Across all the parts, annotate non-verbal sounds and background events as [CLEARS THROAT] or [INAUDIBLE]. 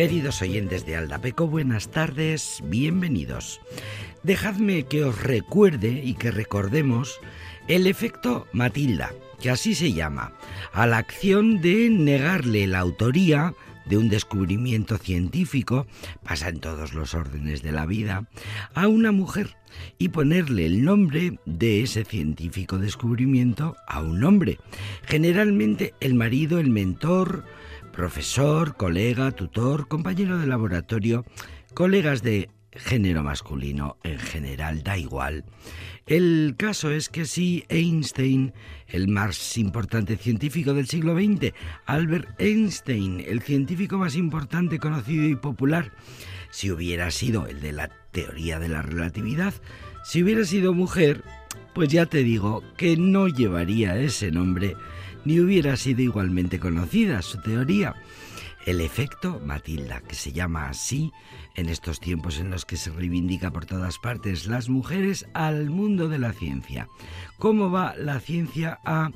Queridos oyentes de Aldapeco, buenas tardes, bienvenidos. Dejadme que os recuerde y que recordemos el efecto Matilda, que así se llama, a la acción de negarle la autoría de un descubrimiento científico, pasa en todos los órdenes de la vida, a una mujer y ponerle el nombre de ese científico descubrimiento a un hombre, generalmente el marido, el mentor, profesor, colega, tutor, compañero de laboratorio, colegas de género masculino en general, da igual. El caso es que si Einstein, el más importante científico del siglo XX, Albert Einstein, el científico más importante, conocido y popular, si hubiera sido el de la teoría de la relatividad, si hubiera sido mujer, pues ya te digo que no llevaría ese nombre ni hubiera sido igualmente conocida su teoría. El efecto Matilda, que se llama así en estos tiempos en los que se reivindica por todas partes las mujeres al mundo de la ciencia. ¿Cómo va la ciencia a,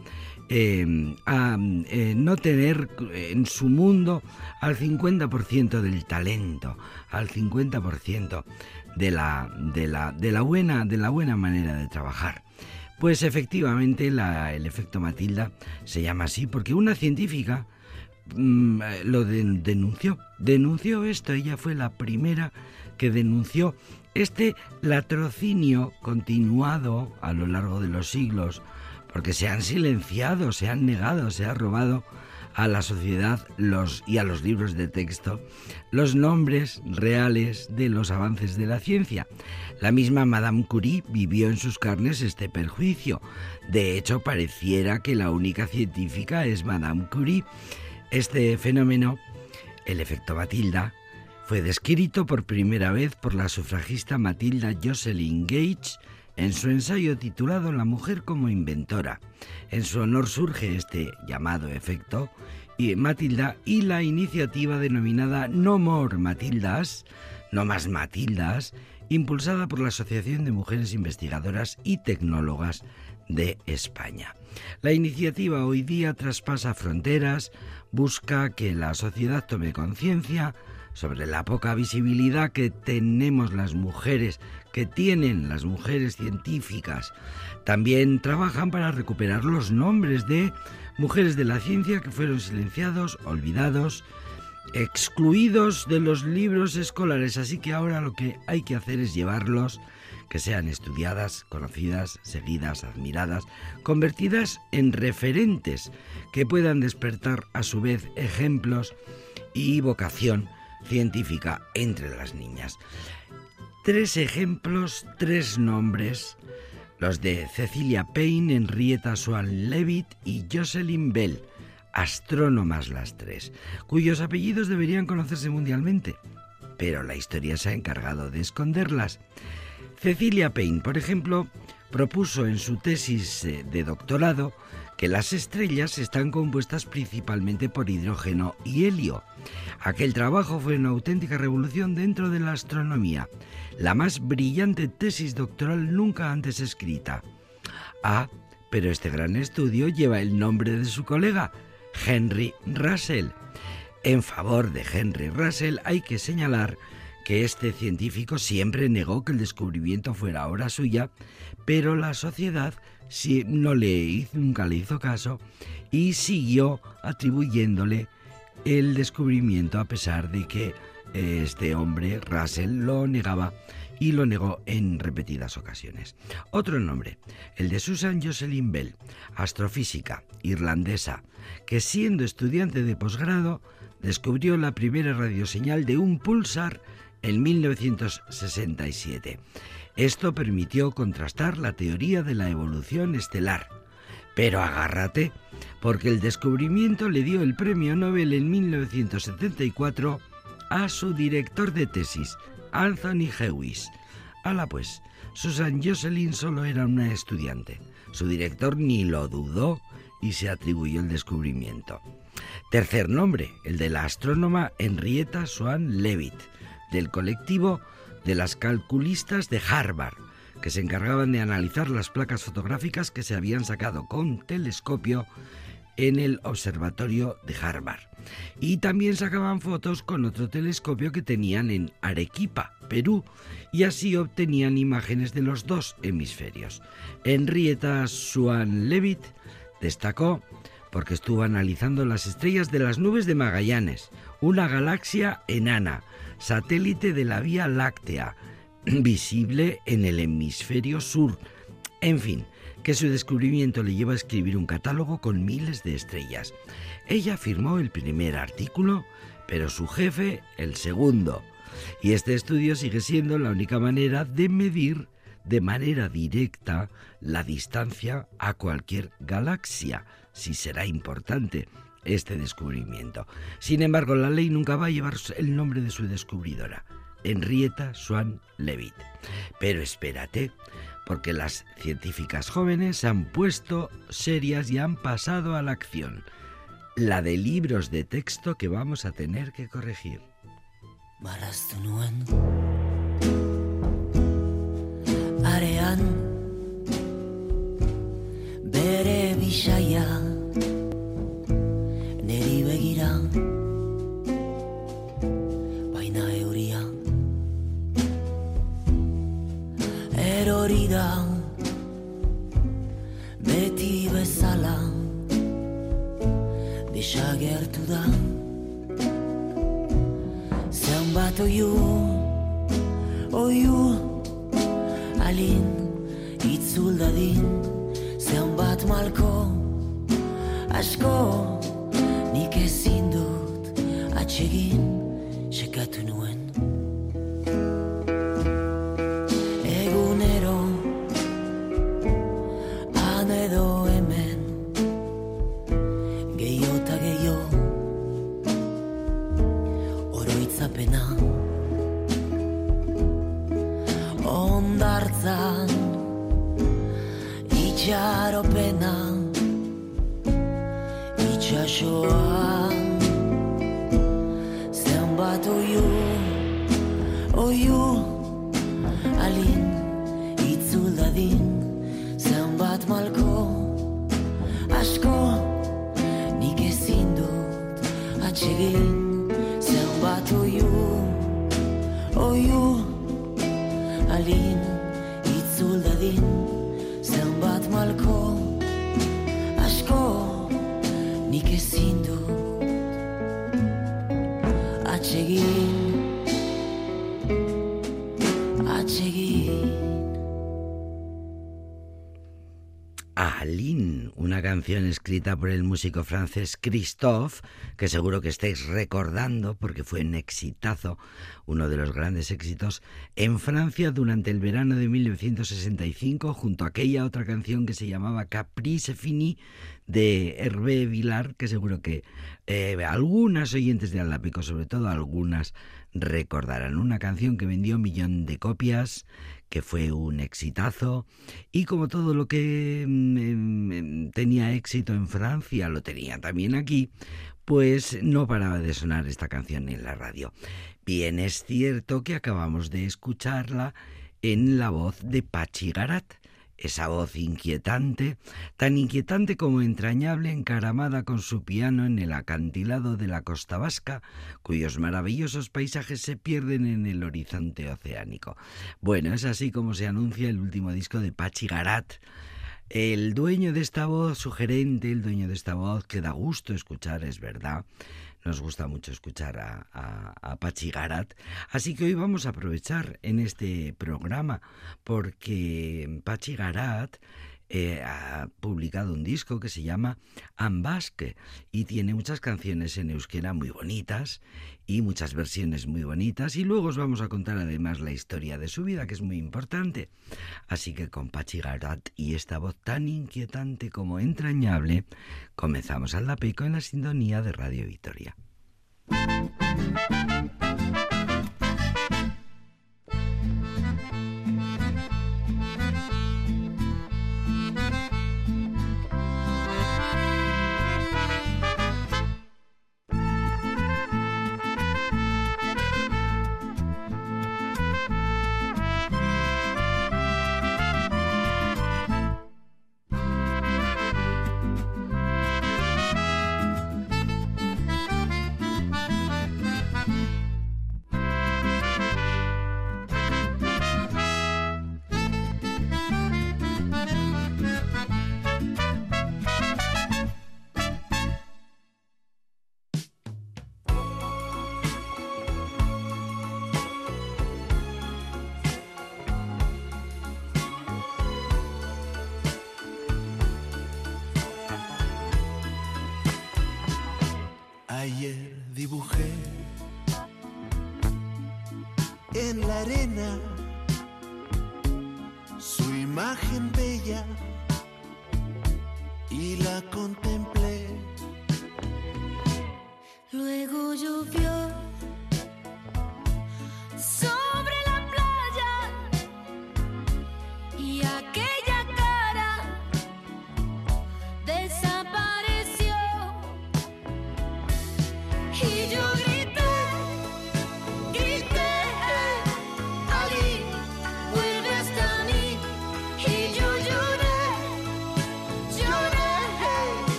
em, eh, no tener en su mundo al 50% del talento, al 50% de la, de, la, de, la buena, de la buena manera de trabajar? Pues efectivamente el efecto Matilda se llama así porque una científica mm, lo denunció. Denunció esto, ella fue la primera que denunció este latrocinio continuado a lo largo de los siglos, porque se han silenciado, se han negado, se ha robado a la sociedad y a los libros de texto los nombres reales de los avances de la ciencia. La misma Madame Curie vivió en sus carnes este perjuicio. De hecho, pareciera que la única científica es Madame Curie. Este fenómeno, el efecto Matilda, fue descrito por primera vez por la sufragista Matilda Jocelyn Gage en su ensayo titulado La mujer como inventora. En su honor surge este llamado efecto y Matilda y la iniciativa denominada No More Matildas, no más Matildas, impulsada por la Asociación de Mujeres Investigadoras y Tecnólogas de España. La iniciativa hoy día traspasa fronteras, busca que la sociedad tome conciencia sobre la poca visibilidad que tenemos las mujeres, que tienen las mujeres científicas. También trabajan para recuperar los nombres de mujeres de la ciencia que fueron silenciados, olvidados, excluidos de los libros escolares. Así que ahora lo que hay que hacer es llevarlos, que sean estudiadas, conocidas, seguidas, admiradas, convertidas en referentes que puedan despertar a su vez ejemplos y vocación científica entre las niñas. Tres ejemplos, tres nombres, los de Cecilia Payne, Henrietta Swan Leavitt y Jocelyn Bell, astrónomas las tres, cuyos apellidos deberían conocerse mundialmente, pero la historia se ha encargado de esconderlas. Cecilia Payne, por ejemplo, propuso en su tesis eh, de doctorado que las estrellas están compuestas principalmente por hidrógeno y helio. Aquel trabajo fue una auténtica revolución dentro de la astronomía, la más brillante tesis doctoral nunca antes escrita. Ah, pero este gran estudio lleva el nombre de su colega, Henry Russell. En favor de Henry Russell hay que señalar que este científico siempre negó que el descubrimiento fuera obra suya, pero la sociedad no le nunca le hizo caso y siguió atribuyéndole el descubrimiento a pesar de que este hombre, Russell, lo negaba y lo negó en repetidas ocasiones. Otro nombre, el de Susan Jocelyn Bell, astrofísica irlandesa, que siendo estudiante de posgrado descubrió la primera radioseñal de un pulsar en 1967. Esto permitió contrastar la teoría de la evolución estelar. Pero agárrate, porque el descubrimiento le dio el premio Nobel en 1974 a su director de tesis, Anthony Hewis. Hala pues, Susan Jocelyn solo era una estudiante. Su director ni lo dudó y se atribuyó el descubrimiento. Tercer nombre, el de la astrónoma Henrietta Swan Leavitt, del colectivo de las calculistas de Harvard, que se encargaban de analizar las placas fotográficas que se habían sacado con telescopio en el observatorio de Harvard. Y también sacaban fotos con otro telescopio que tenían en Arequipa, Perú, y así obtenían imágenes de los dos hemisferios. Henrietta Swan Leavitt destacó porque estuvo analizando las estrellas de las nubes de Magallanes, una galaxia enana, satélite de la Vía Láctea, [CLEARS THROAT] visible en el hemisferio sur. En fin, que su descubrimiento le lleva a escribir un catálogo con miles de estrellas. Ella firmó el primer artículo, pero su jefe el segundo. Y este estudio sigue siendo la única manera de medir de manera directa la distancia a cualquier galaxia, si será importante este descubrimiento. Sin embargo, la ley nunca va a llevar el nombre de su descubridora, Henrietta Swan Leavitt. Pero espérate, porque las científicas jóvenes se han puesto serias y han pasado a la acción, la de libros de texto que vamos a tener que corregir. Neri begira baina euria erori da beti bezala desagertu da zenbat oiu oiu alin itzul dadin zenbat malko asko nik ezin dut atsegin sekatu nuen. Egunero han edo hemen gehiago eta gehiago oroitzapena. Ondartzan itxaropena itxasoan oiu alin itzul dadin zenbat malko asko nik ezin dut atsegin canción escrita por el músico francés Christophe, que seguro que estáis recordando porque fue un exitazo, uno de los grandes éxitos, en Francia durante el verano de 1965, junto a aquella otra canción que se llamaba Caprice Fini de Hervé Villar, que seguro que eh, algunas oyentes de Aldapico, sobre todo algunas, recordarán. Una canción que vendió un millón de copias, que fue un exitazo y como todo lo que mm, tenía éxito en Francia lo tenía también aquí, pues no paraba de sonar esta canción en la radio. Bien, es cierto que acabamos de escucharla en la voz de Pachi Garat, esa voz inquietante, tan inquietante como entrañable, encaramada con su piano en el acantilado de la costa vasca, cuyos maravillosos paisajes se pierden en el horizonte oceánico. Bueno, es así como se anuncia el último disco de Pachi Garat. El dueño de esta voz, sugerente, el dueño de esta voz, que da gusto escuchar, es verdad. Nos gusta mucho escuchar a, a, Pachi Garat. Así que hoy vamos a aprovechar en este programa porque Pachi Garat eh, ha publicado un disco que se llama Ambasque y tiene muchas canciones en euskera muy bonitas y muchas versiones muy bonitas y luego os vamos a contar además la historia de su vida que es muy importante. Así que con Pachi Garat y esta voz tan inquietante como entrañable comenzamos al Lapico en la sintonía de Radio Victoria.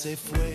Se fue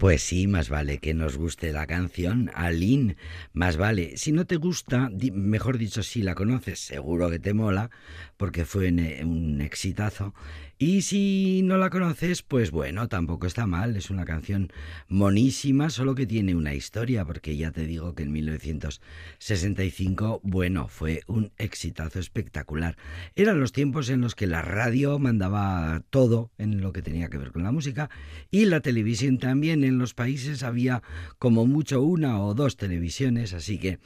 Pues sí, más vale que nos guste la canción, Aline, más vale. Si no te gusta, mejor dicho, si la conoces, seguro que te mola, porque fue un exitazo. Y si no la conoces, pues bueno, tampoco está mal, es una canción monísima, solo que tiene una historia, porque ya te digo que en 1965, bueno, fue un exitazo espectacular. Eran los tiempos en los que la radio mandaba todo en lo que tenía que ver con la música y la televisión también. En los países había como mucho una o dos televisiones, así que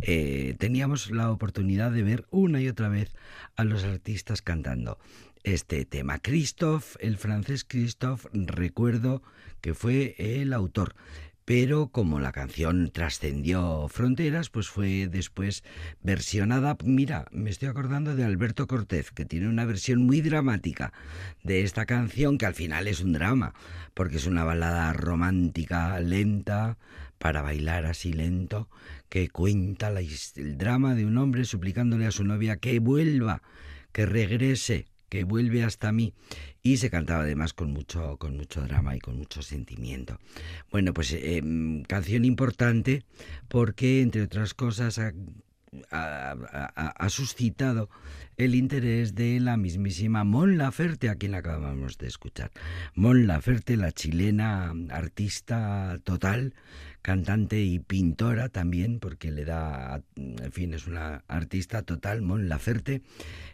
eh, teníamos la oportunidad de ver una y otra vez a los artistas cantando este tema. Christophe, el francés Christophe, recuerdo que fue el autor. Pero como la canción trascendió fronteras, pues fue después versionada. Mira, me estoy acordando de Alberto Cortés, que tiene una versión muy dramática de esta canción, que al final es un drama, porque es una balada romántica, lenta, para bailar así lento, que cuenta el drama de un hombre suplicándole a su novia que vuelva, que regrese que vuelve hasta mí. Y se cantaba además con mucho con mucho drama y con mucho sentimiento. Bueno pues em, canción importante porque entre otras cosas suscitado el interés de la mismísima Mon Laferte, a quien acabamos de escuchar. Mon Laferte, la chilena artista total, cantante y pintora también, porque le da, en fin, es una artista total, Mon Laferte,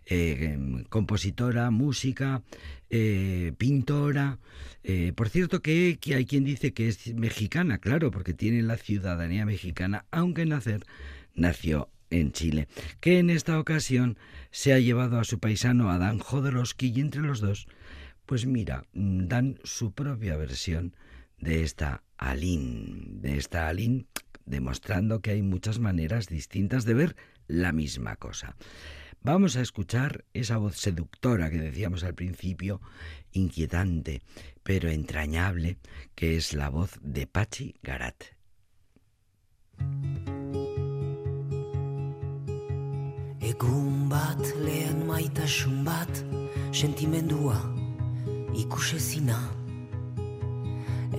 eh, compositora, música, eh, pintora. Eh, por cierto que, que, hay quien dice que es mexicana, claro, porque tiene la ciudadanía mexicana, aunque nacer nació en Chile, que en esta ocasión se ha llevado a su paisano Adán Jodorowsky y entre los dos, pues mira, dan su propia versión de esta Alin, de esta Alin, demostrando que hay muchas maneras distintas de ver la misma cosa. Vamos a escuchar esa voz seductora que decíamos al principio, inquietante, pero entrañable, que es la voz de Pachi Garat. Egun bat lehen maitasun bat, sentimendua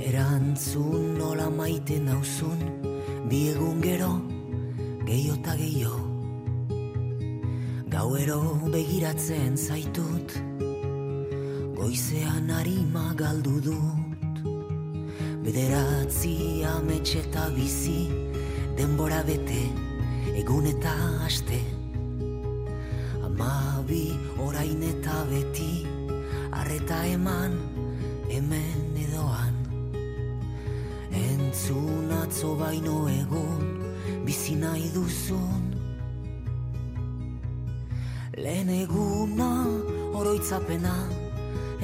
Erantzun nola maite nauzun Bi egun gero Gehiota gehiago. Gauero begiratzen zaitut Goizean harima galdu dut. Bederatzi ametxe eta bizi Denbora bete egun eta aste Amabi orain eta beti Arreta eman hemen edoan. Entzun atzo baino egun bizi nahi duzun. Lehen eguna oroitzapena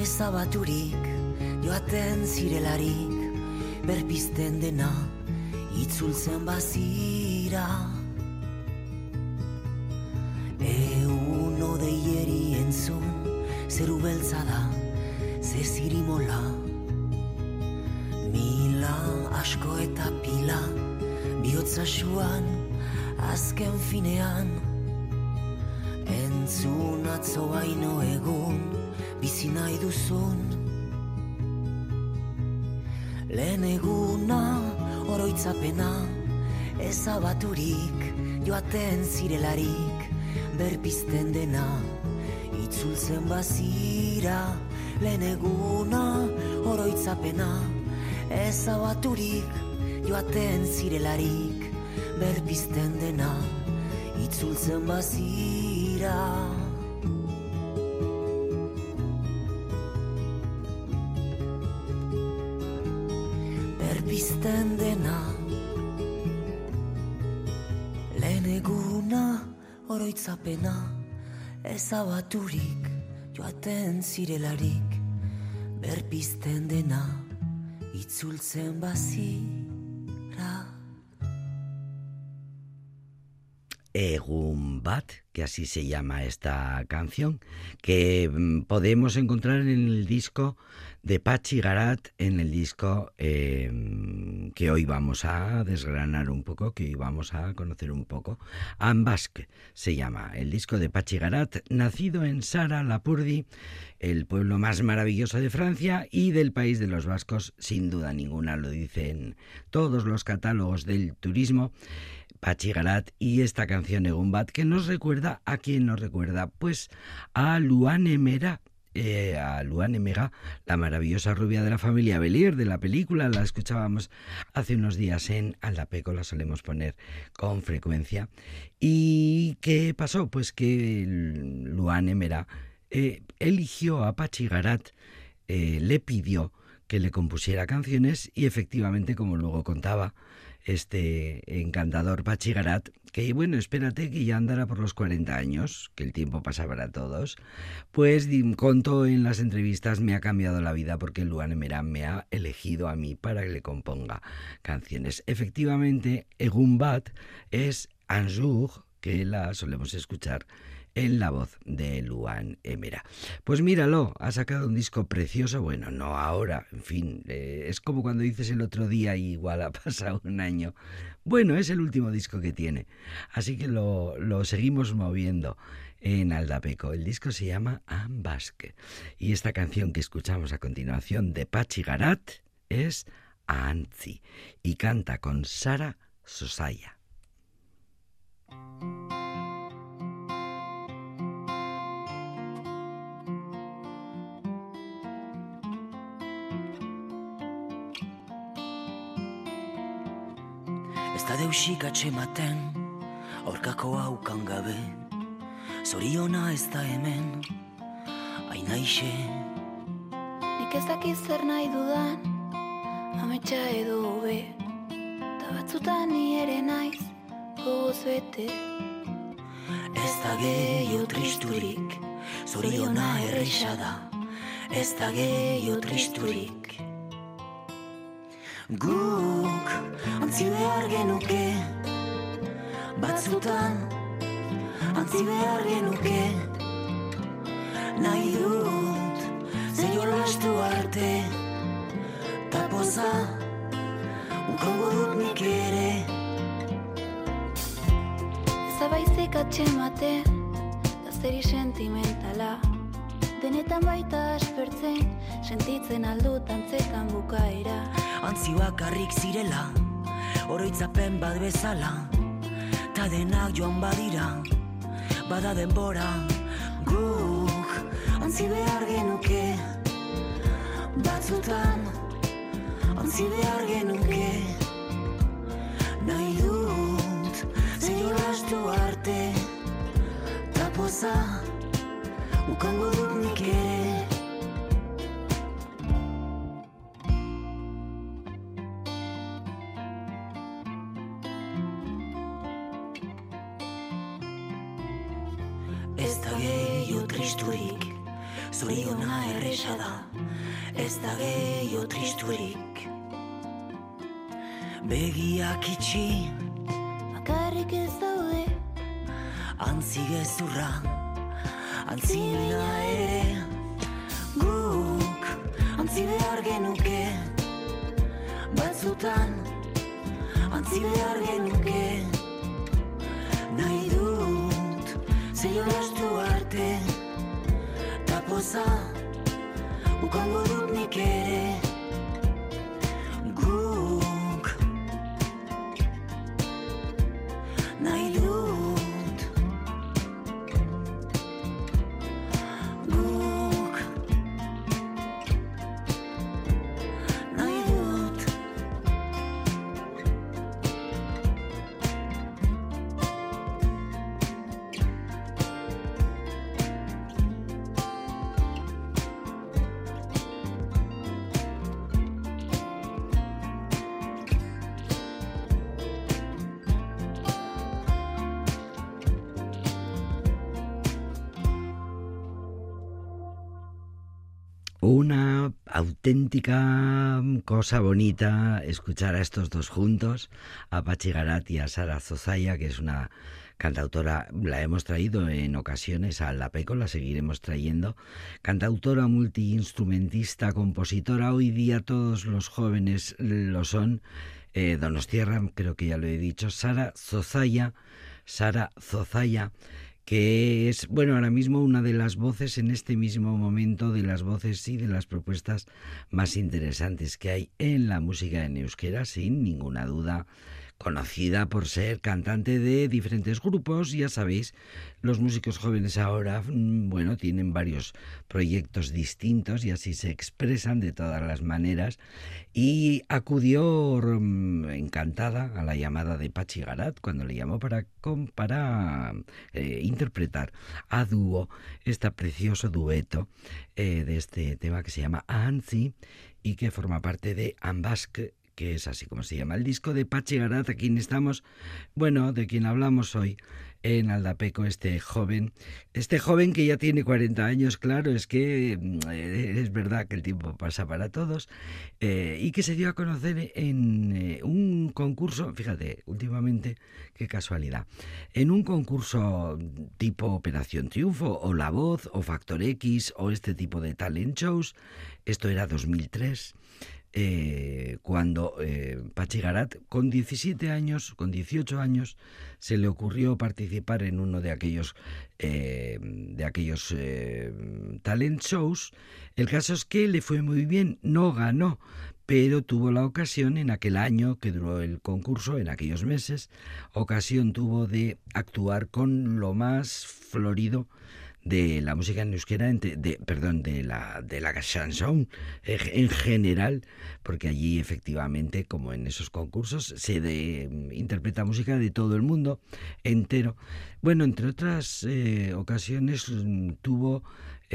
ezabaturik joaten zirelarik berpizten dena itzultzen bazira zirimola Mila asko eta pila bihotza suan azken finean. Entzun atzo baino egun bizi nahi duzun. Lehen eguna oroitzapena ezabaturik joaten zirelarik berpizten dena itzultzen bazira lehen eguna oroitzapena ezabaturik joaten zirelarik berpizten dena itzultzen bazira. Berpizten dena. Lehen eguna oroitzapena ezabaturik joaten zirelarik berpizten dena itzultzen bazira Egun Bat, que así se llama esta canción, que mm, podemos encontrar en el disco de Pachi Garat, en el disco eh, que hoy vamos a desgranar un poco, que hoy vamos a conocer un poco. Ambasque se llama el disco de Pachi Garat, nacido en Sara Lapurdi, el pueblo más maravilloso de Francia y del país de los vascos, sin duda ninguna, lo dicen todos los catálogos del turismo. Pachi Garat y esta canción Egumbat que nos recuerda a quién nos recuerda pues a Luane Mera eh, a Luane Mega, la maravillosa rubia de la familia Belier de la película, la escuchábamos hace unos días en Aldapeco, la solemos poner con frecuencia. ¿Y qué pasó? Pues que Luane Mera eh, eligió a Pachi Garat, eh, le pidió que le compusiera canciones y efectivamente, como luego contaba, este encantador Pachigarat, que bueno, espérate que ya andará por los 40 años, que el tiempo pasa para todos, pues contó en las entrevistas, me ha cambiado la vida porque Luan Emerán me ha elegido a mí para que le componga canciones. Efectivamente, Egumbat es un jour que la solemos escuchar en la voz de Luan Emera. Pues míralo, ha sacado un disco precioso, bueno, no ahora, en fin, eh, es como cuando dices el otro día y igual ha [LAUGHS] pasado un año. Bueno, es el último disco que tiene, así que lo, lo seguimos moviendo en Aldapeco. El disco se llama Ambasque y esta canción que escuchamos a continuación de Pachi Garat es Anzi y canta con Sara Sosaya. Ez da deusik atxematen Aurkako haukan gabe Zoriona ez da hemen Aina ise Nik ez dakiz zer nahi dudan Ametsa edo hobe Ta batzutan ni ere naiz Gogoz bete. Ez da gehiago tristurik Zoriona erresa da. Ez da gehiago tristurik Guk antzi behar genuke Batzutan antzi behar genuke. Nahi dut zeio lastu arte Tapoza ukango dut nik ere. Ez abaizik atxematen Gazteri sentimentala Denetan baita aspertzen Sentitzen aldut antzetan bukaera. Antzi bakarrik zirela Oroitzapen bat bezala Ta denak joan badira Bada denbora. Guk Antzi behar genuke batzutan Ontzi behar genuke. Nahi dut lastu arte Tapoza Ukango dut nik ere Ez da gehiago tristurik Zoriona erresa da. Ez da gehiago tristurik. Begiak itxi Bakarrik ez daude. Antzi gezurra Antzi bina ere Guk Antzi behar genuke Batzutan Antzi behar genuke Nahi dut Zeio lastu arte Tapoza Ukango dut nik ere auténtica cosa bonita escuchar a estos dos juntos, a Pachi Garat y a Sara Zozaya, que es una cantautora, la hemos traído en ocasiones a La Peco, la seguiremos trayendo, cantautora, multiinstrumentista, compositora, hoy día todos los jóvenes lo son, eh, creo que ya lo he dicho, Sara Zozaya, Sara Zozaya, que es, bueno, ahora mismo una de las voces en este mismo momento, de las voces y de las propuestas más interesantes que hay en la música en euskera, sin ninguna duda conocida por ser cantante de diferentes grupos. Ya sabéis, los músicos jóvenes ahora, mm, bueno, tienen varios proyectos distintos y así se expresan de todas las maneras. Y acudió mm, encantada a la llamada de Pachi Garat cuando le llamó para, para eh, interpretar a dúo este precioso dueto eh, de este tema que se llama Anzi y que forma parte de Ambask que es así como se llama el disco de Pachi Garat, a quien estamos, bueno, de quien hablamos hoy en Aldapeco, este joven, este joven que ya tiene 40 años, claro, es que mm, es verdad que el tiempo pasa para todos, eh, y que se dio a conocer en eh, un concurso, fíjate, últimamente, qué casualidad, en un concurso tipo Operación Triunfo, o La Voz, o Factor X, o este tipo de talent shows, esto era 2003, eh, cuando eh, Pachi Garat, con 17 años, con 18 años, se le ocurrió participar en uno de aquellos, eh, de aquellos talent shows. El caso es que le fue muy bien, no ganó, pero tuvo la ocasión en aquel año que duró el concurso, en aquellos meses, ocasión tuvo de actuar con lo más florido de la música en euskera, de, perdón, de la, de la chanson en general, porque allí efectivamente, como en esos concursos, se de- interpreta música de todo el mundo entero. Bueno, entre otras eh, ocasiones mm, tuvo,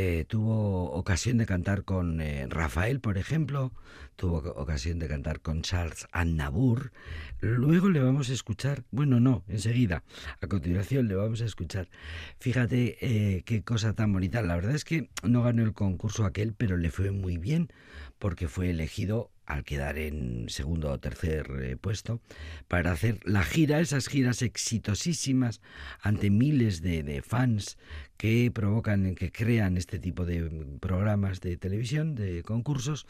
eh, tuvo ocasión de cantar con eh, Rafael, por ejemplo, tuvo ocasión de cantar con Charles Aznavour. Luego le vamos a escuchar, bueno, no, enseguida, a continuación le vamos a escuchar. Fíjate eh, qué cosa tan bonita. La verdad es que no ganó el concurso aquel, pero le fue muy bien porque fue elegido al quedar en segundo o tercer eh, puesto para hacer la gira, esas giras exitosísimas ante miles de, fans que provocan, que crean este tipo de programas de televisión, de concursos.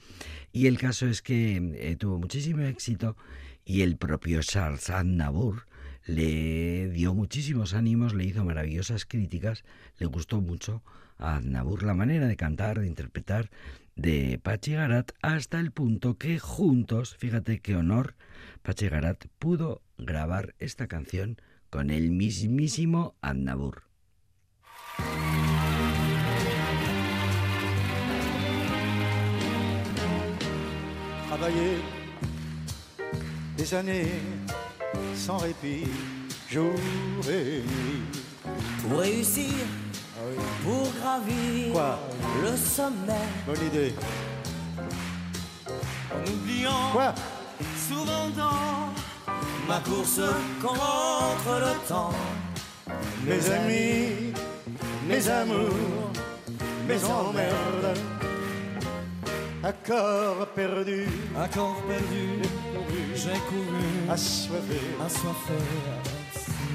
Y el caso es que eh, tuvo muchísimo éxito y el propio Charles Aznavour le dio muchísimos ánimos, le hizo maravillosas críticas, le gustó mucho a Aznavour la manera de cantar, de interpretar de Pachi Garat, hasta el punto que juntos, fíjate qué honor, Pachi Garat pudo grabar esta canción con el mismísimo travailler des années sans répit, jour et nuit. Pour réussir, oui, pour gravir Quoi le sommet, bonne idée. en oubliant Quoi souvent dans ma course contre le temps. Mes amis, mes amours, mes emmerdes, accords perdus, Accord perdu, j'ai couru, assoiffés, assoiffé,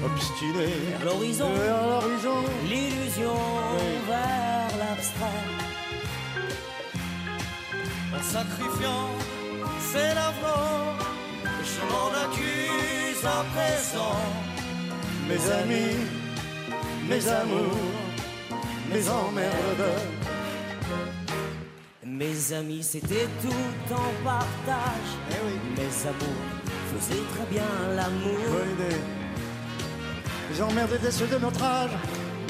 obstinés, vers l'horizon, vers l'horizon. l'illusion Oui. vers l'abstrait. En sacrifiant ses lavements, je m'en accuse à présent. Mes amis, mes amours, mes emmerdes, Mes amis, c'était tout en partage. Eh oui. Mes amours faisaient très bien l'amour. bonne idée. Les emmerdes étaient ceux de notre âge,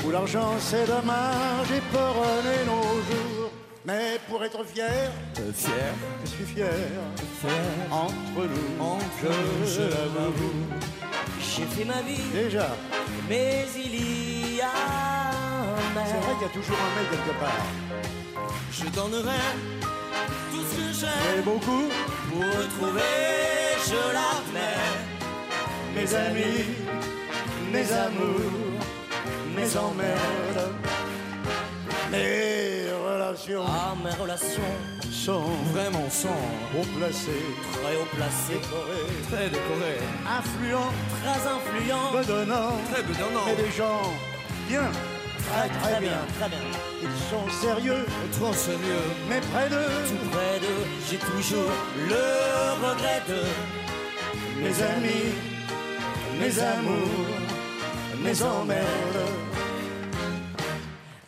où l'argent c'est dommage et peuronner nos jours. Mais pour être fier, fier, je suis fier, fier. entre nous, Entre je nous, l'avoue. J'ai fait ma vie, Déjà, mais il y a un mais. c'est vrai qu'il y a toujours un mec quelque part. Je donnerai tout ce que Et j'ai beaucoup, pour retrouver, je l'admets. mes amis, mes amours, mes emmerdes, mes relations Ah, mes relations, sont vraiment sont haut placées, très haut placées, décorées, très décorées, influents, très influents, bedonnants, très bedonnants. et des gens bien, très très bien. très bien. Ils sont sérieux, Trop sérieux, mais près d'eux, tout près d'eux, j'ai toujours le regret de mes amis, mes amours, mes emmerdes.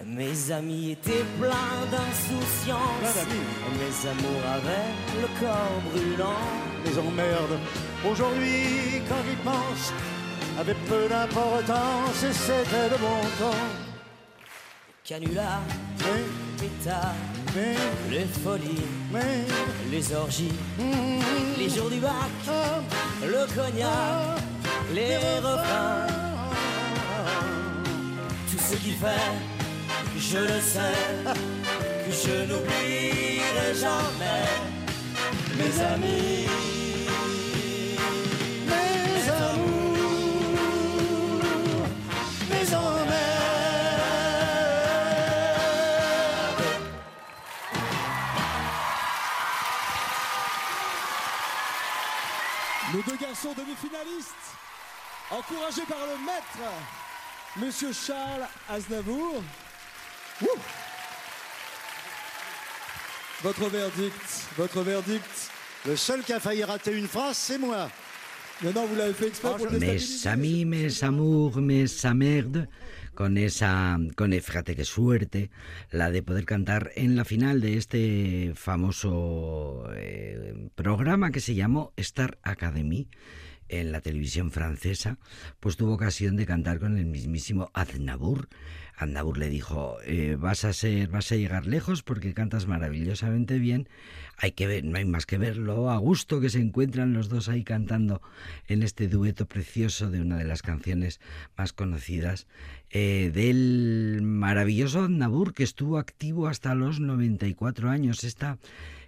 Mes amis étaient pleins Plein d'insouciance. Mes amours avaient le corps brûlant. les emmerdes. Aujourd'hui, quand j'y pense, avait peu d'importance et c'était de bon temps. Canular, Mais, pétard, mais, les folies, mais, les orgies, hum, les jours du bac, ah, le cognac, les refrains, tout ce qui fait, je le sais, que je n'oublierai jamais mes amis. mes amours, mes emmerdes. Nos deux garçons demi-finalistes, encouragés par le maître, Monsieur Charles Aznavour. Ouh. Votre verdict, votre verdict. Le seul qui a failli rater une phrase, c'est moi. Maintenant, vous l'avez fait exprès pour Mes amis, mes amours, mes amerd, con esa, con fíjate qué suerte, la de poder cantar en la final de este famoso eh, programa que se llamó Star Academy en la televisión francesa, pues tuvo ocasión de cantar con el mismísimo Aznavour. Aznavour le dijo, eh, vas a ser, vas a llegar lejos porque cantas maravillosamente bien. Hay que ver, no hay más que verlo a gusto que se encuentran los dos ahí cantando en este dueto precioso de una de las canciones más conocidas eh, del maravilloso Aznavour que estuvo activo hasta los 94 años. Esta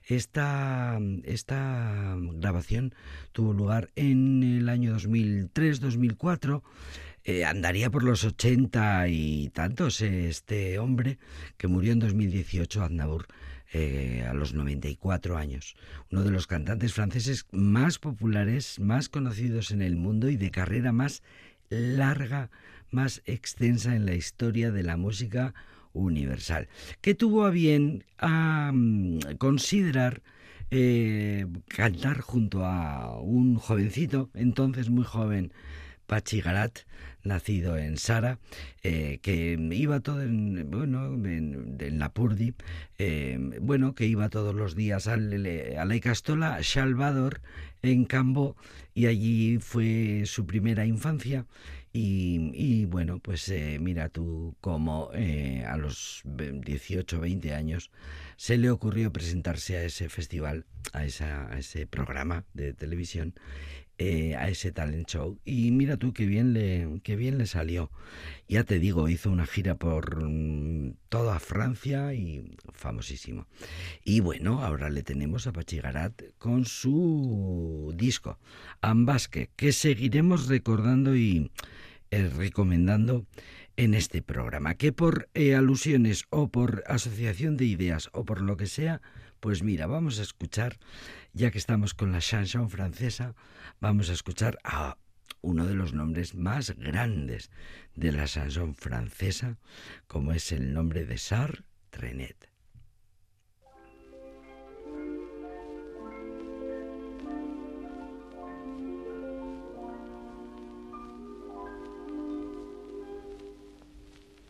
esta, esta grabación tuvo lugar en el año 2003-2004. Eh, andaría por los 80 y tantos eh, este hombre que murió en 2018, Aznavour, eh, a los 94 años. Uno de los cantantes franceses más populares, más conocidos en el mundo y de carrera más larga, más extensa en la historia de la música universal, que tuvo a bien a mm, considerar eh, cantar junto a un jovencito, entonces muy joven, Pachi Garat, nacido en Sara, eh, que iba todo en, bueno, en, la Purdi, eh, bueno, que iba todos los días a la Icastola, Salvador, en Cambo, y allí fue su primera infancia. Y, bueno, pues eh, mira tú cómo a los 18, 20 años se le ocurrió presentarse a ese festival, a ese programa de televisión eh, a ese talent show. Y mira tú qué bien le qué bien le salió. Ya te digo hizo una gira por mm, toda Francia y famosísimo. Y bueno ahora le tenemos a Pachigarat con su disco Ambasque que seguiremos recordando y eh, recomendando en este programa que por eh, alusiones o por asociación de ideas o por lo que sea pues mira, vamos a escuchar, ya que estamos con la chanson francesa, vamos a escuchar a uno de los nombres más grandes de la chanson francesa, como es el nombre de Sartre Trenet.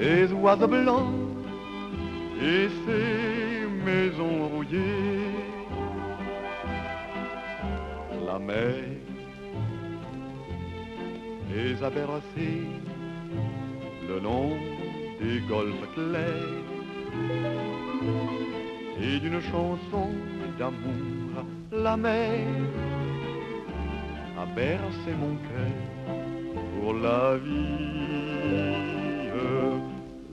ces oiseaux blancs et ces maisons rouillées. La mer les a bercées le long des golfes clairs et d'une chanson d'amour la mer a bercé mon cœur pour la vie.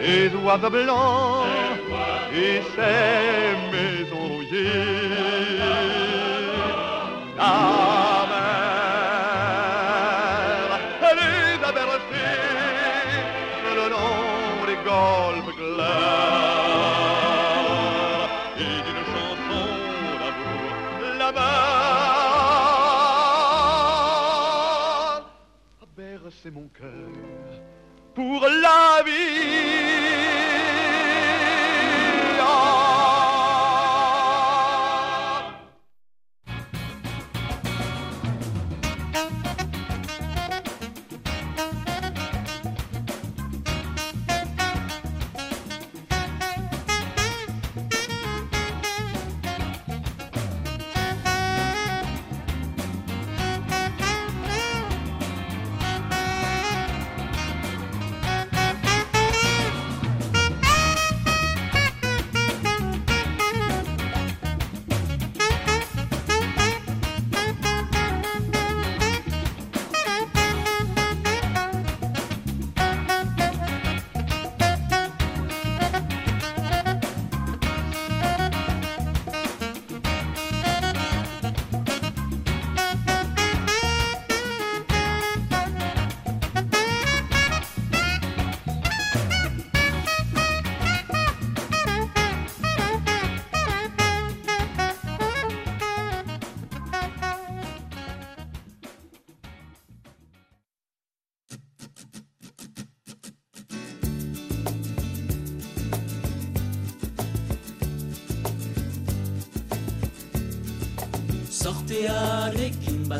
ces oiseaux blancs et ces maisons rouillées. La mer, elle a bercées le long des golfes clairs et d'une chanson d'amour la mer a bercé mon cœur pour la vie.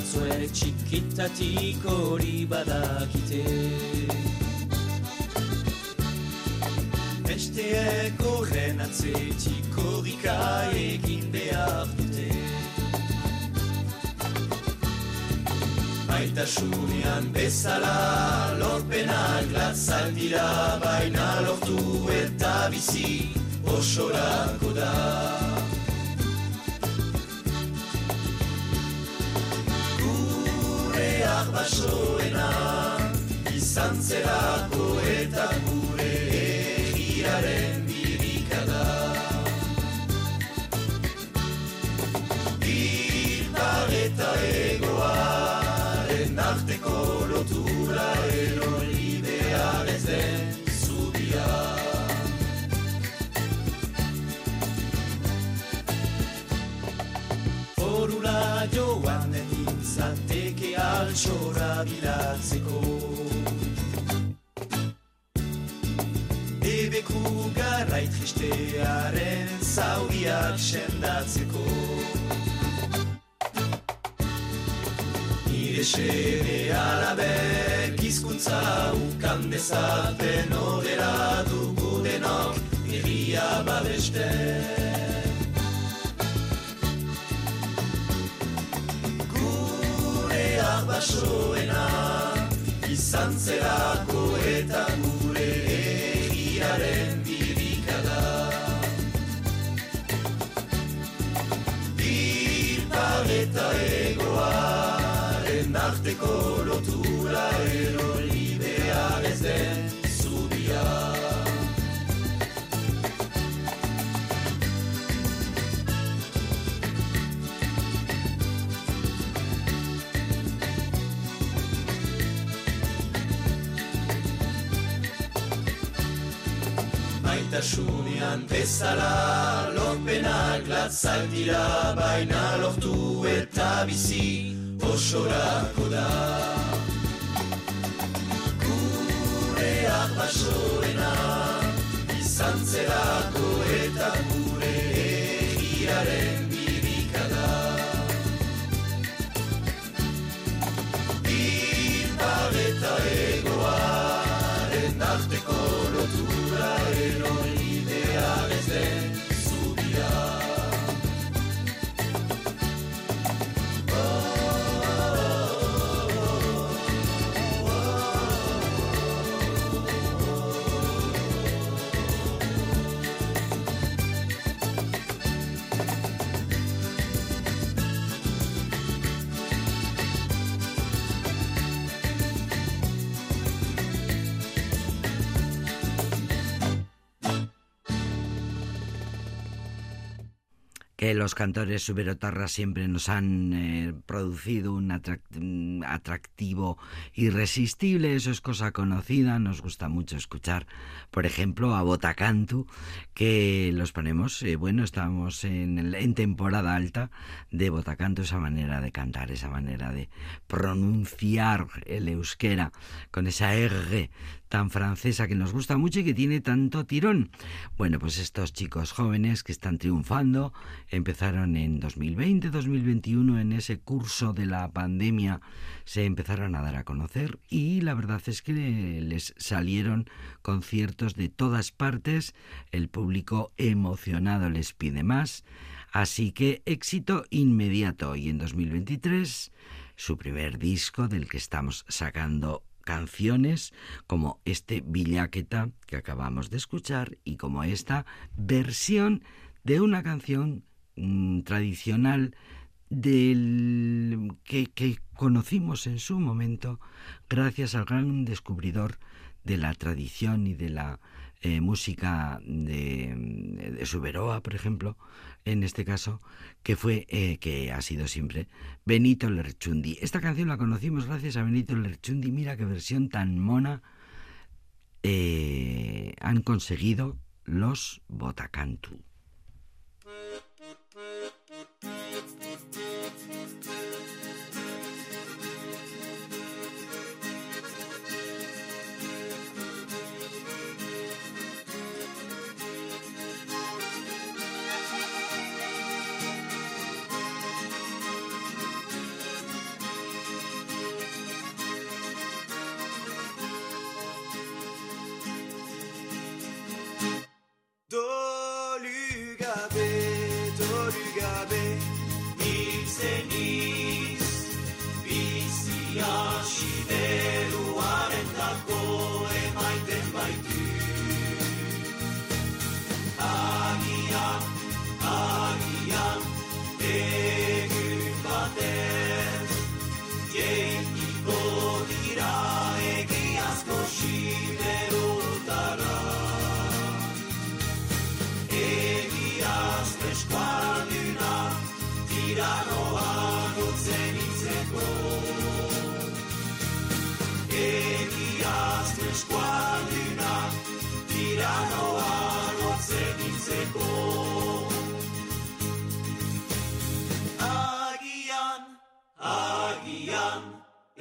Batzuere txikitatik hori badakite Besteek horren atzetik horrika egin behar dute. Maitasunean bezala lorpenak latzak dira egoaren arteko lotura erori behar ez den zubia. Forura joan nintzateke altxora bilatzeko. Ebeku garrai tristearen zauriak sendatzeko Nire xere alabek izkuntza ukan dezaten Horrela dugu denok herria babesten. Gureak basoena izan zerako Maitasunean bezala lorpenak latzak dira baina lortu eta bizi osorako da. Gureak basoena izan zerako eta gure egiaren birikada. Ipar los cantores suberotarras siempre nos han eh, producido un atrac- atractivo irresistible, eso es cosa conocida, nos gusta mucho escuchar, por ejemplo, a Botacantu, que los ponemos, eh, bueno, estamos en, el- en temporada alta de Botacantu, esa manera de cantar, esa manera de pronunciar el euskera, con esa R tan francesa que nos gusta mucho y que tiene tanto tirón. Bueno, pues estos chicos jóvenes que están triunfando empezaron en 2020, 2021 en ese curso de la pandemia se empezaron a dar a conocer y la verdad es que les salieron conciertos de todas partes, el público emocionado les pide más, así que éxito inmediato y en 2023 su primer disco del que estamos sacando canciones como este Villaqueta que acabamos de escuchar y como esta versión de una canción mm, tradicional del que, que conocimos en su momento gracias al gran descubridor de la tradición y de la eh, música de, de Suberoa, por ejemplo, en este caso, que fue, eh, que ha sido siempre Benito Lerchundi. Esta canción la conocimos gracias a Benito Lerchundi. Mira qué versión tan mona eh, han conseguido los Botacantu.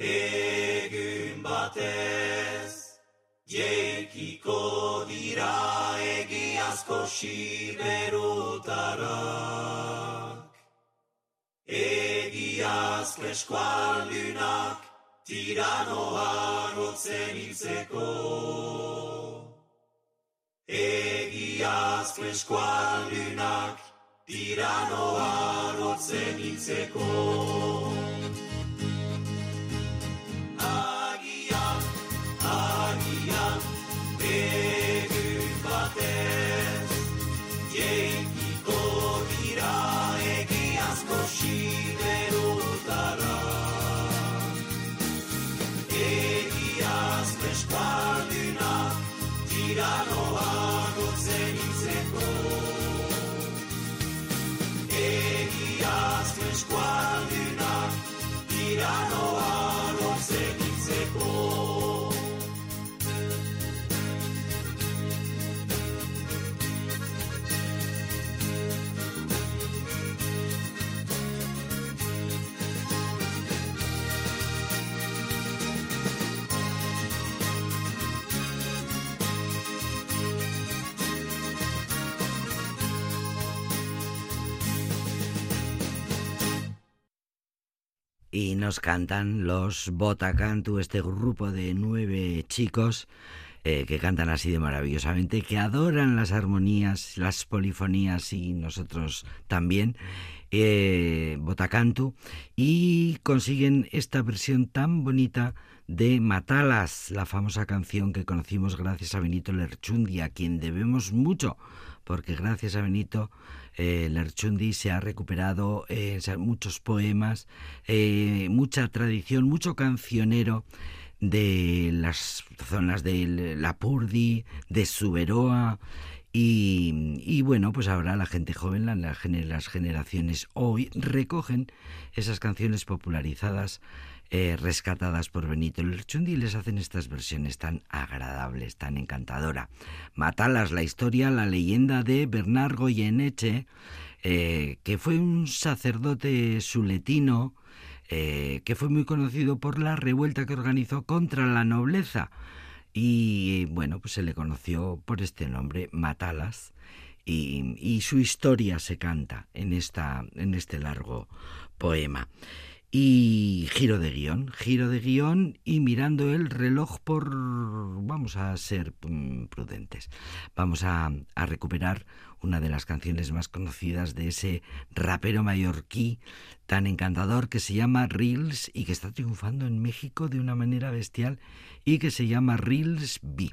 Egun batez Jeikiko dira egiazko siberutarak. Egiaz eskualdunak tiranoa rotzen hiltzeko. Egiaz eskualdunak tiranoa rotzen hiltzeko Y nos cantan los Botacantu, este grupo de nueve chicos eh, que cantan así de maravillosamente, que adoran las armonías, las polifonías y nosotros también, eh, Botacantu, y consiguen esta versión tan bonita de Matalas, la famosa canción que conocimos gracias a Benito Lerchundi, a quien debemos mucho, porque gracias a Benito eh, Lerchundi se ha recuperado eh, muchos poemas, eh, mucha tradición, mucho cancionero de las zonas de Lapurdi, de Suberoa, y, bueno, pues ahora la gente joven, la, la, las generaciones hoy recogen esas canciones popularizadas, eh, rescatadas por Benito Lerchundi y les hacen estas versiones tan agradables, tan encantadora. Matalas, la historia, la leyenda de Bernard Goyeneche, eh, que fue un sacerdote suletino, eh, que fue muy conocido por la revuelta que organizó contra la nobleza y bueno, pues se le conoció por este nombre, Matalas, y, y, su historia se canta en, esta, en este largo poema. Y giro de guion, giro de guion y mirando el reloj por... Vamos a ser prudentes, vamos a, recuperar una de las canciones más conocidas de ese rapero mallorquí tan encantador que se llama Reels y que está triunfando en México de una manera bestial y que se llama Reels B.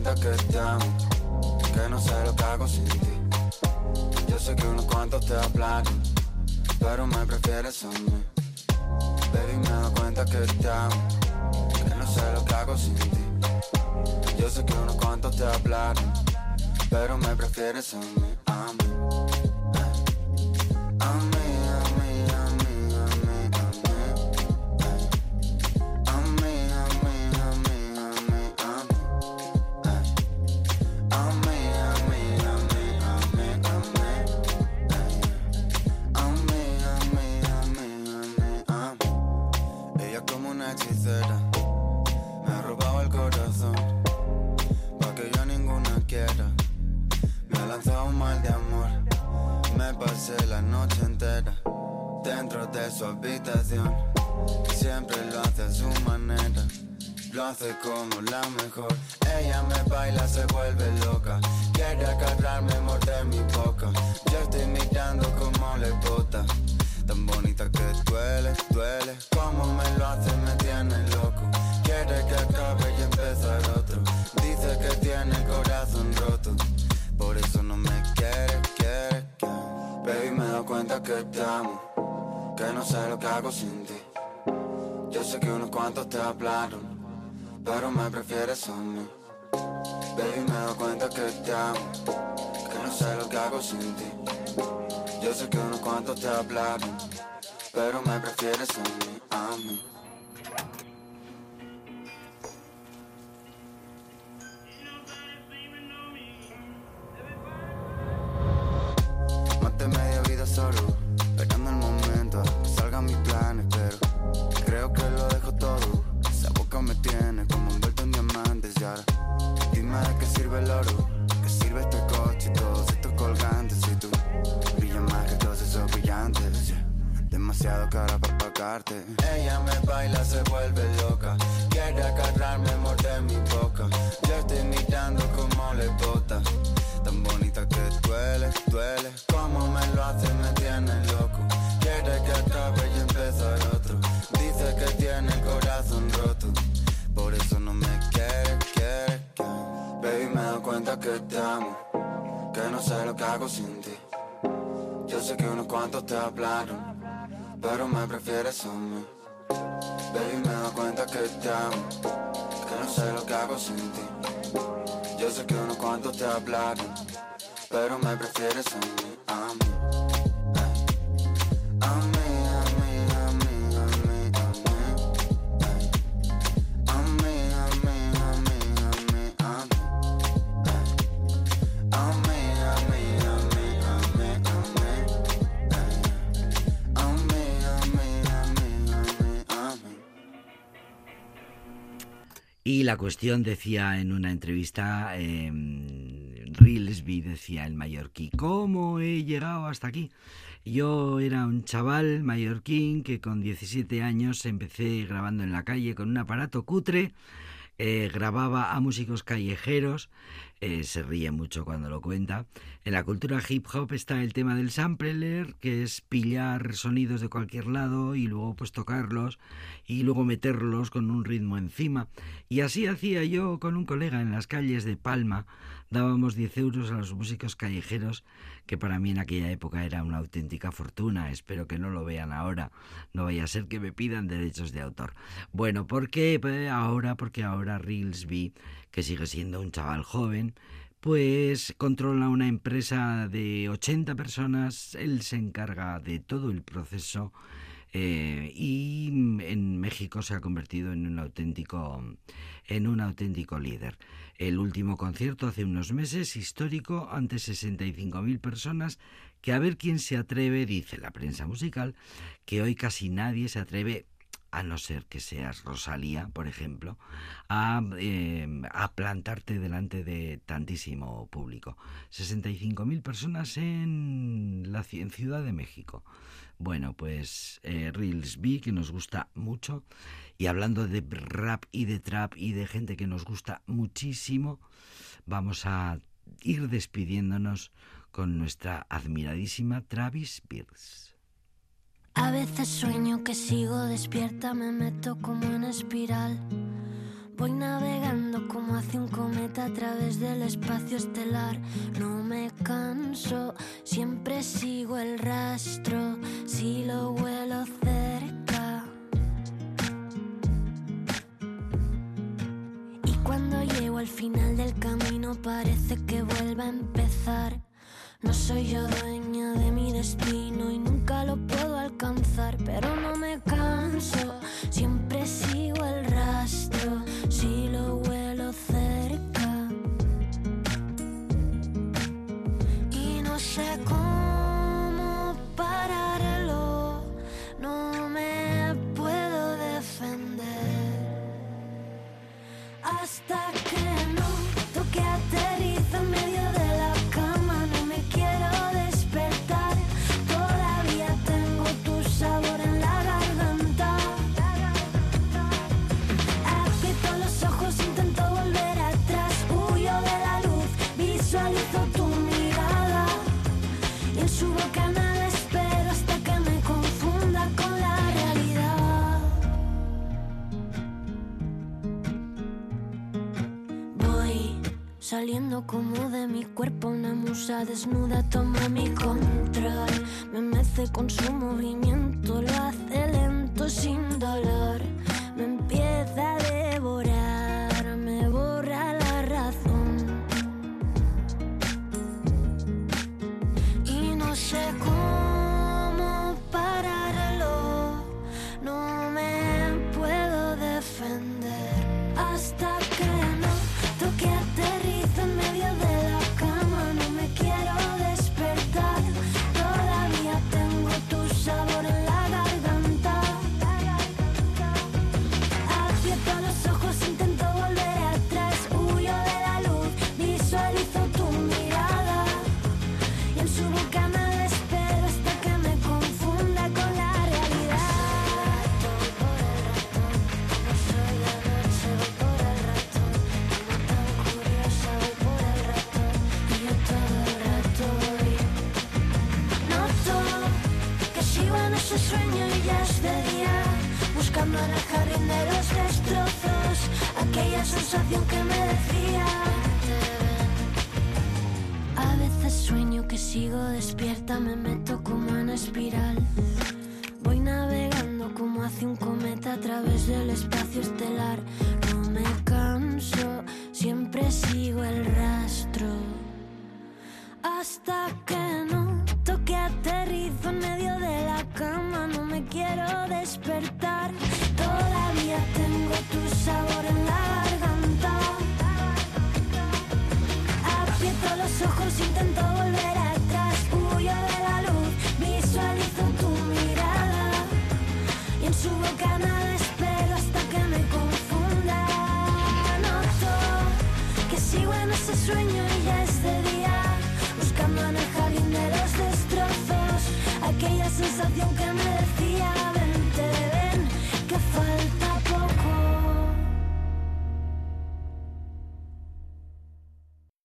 cuenta que te amo, que no sé lo que hago sin ti. Yo sé que unos cuantos te hablaron, pero me prefieres a mí. Baby, me doy cuenta que te amo, que no sé lo que hago sin ti. Yo sé que unos cuantos te hablaron, pero me prefieres a mí, a mí. Que no sé lo que hago sin ti. Yo sé que unos cuantos te hablaron, pero me prefieres a mí, a mí. La cuestión decía en una entrevista, eh, Rilsby decía el mallorquí, ¿cómo he llegado hasta aquí? Yo era un chaval mallorquín que con 17 años empecé grabando en la calle con un aparato cutre, eh, grababa a músicos callejeros, eh, se ríe mucho cuando lo cuenta. En la cultura hip hop está el tema del sampler, que es pillar sonidos de cualquier lado y luego pues tocarlos y luego meterlos con un ritmo encima. Y así hacía yo con un colega en las calles de Palma. Dábamos 10 euros a los músicos callejeros, que para mí en aquella época era una auténtica fortuna. Espero que no lo vean ahora. No vaya a ser que me pidan derechos de autor. Bueno, ¿por qué ahora? Porque ahora Rilsby, que sigue siendo un chaval joven, pues controla una empresa de 80 personas. Él se encarga de todo el proceso eh, y en México se ha convertido en un auténtico en un auténtico líder. El último concierto hace unos meses, histórico, ante 65.000 personas, que a ver quién se atreve, dice la prensa musical, que hoy casi nadie se atreve a no ser que seas Rosalía, por ejemplo, a, a plantarte delante de tantísimo público. 65.000 personas en la Ciudad de México. Bueno, pues eh, Rilsby, que nos gusta mucho, y hablando de rap y de trap y de gente que nos gusta muchísimo, vamos a ir despidiéndonos con nuestra admiradísima Travis Pierce. A veces sueño que sigo despierta, me meto como en espiral. Voy navegando como hace un cometa a través del espacio estelar. No me canso, siempre sigo el rastro, si lo vuelo cerca. Y cuando llego al final del camino parece que vuelve a empezar. No soy yo dueña de mi destino y nunca lo puedo alcanzar, pero no me canso, siempre sigo el rastro, si lo saliendo como de mi cuerpo, una musa desnuda toma mi control. Me mece con su movimiento, lo hace lento sin dolor. Me empieza a devorar,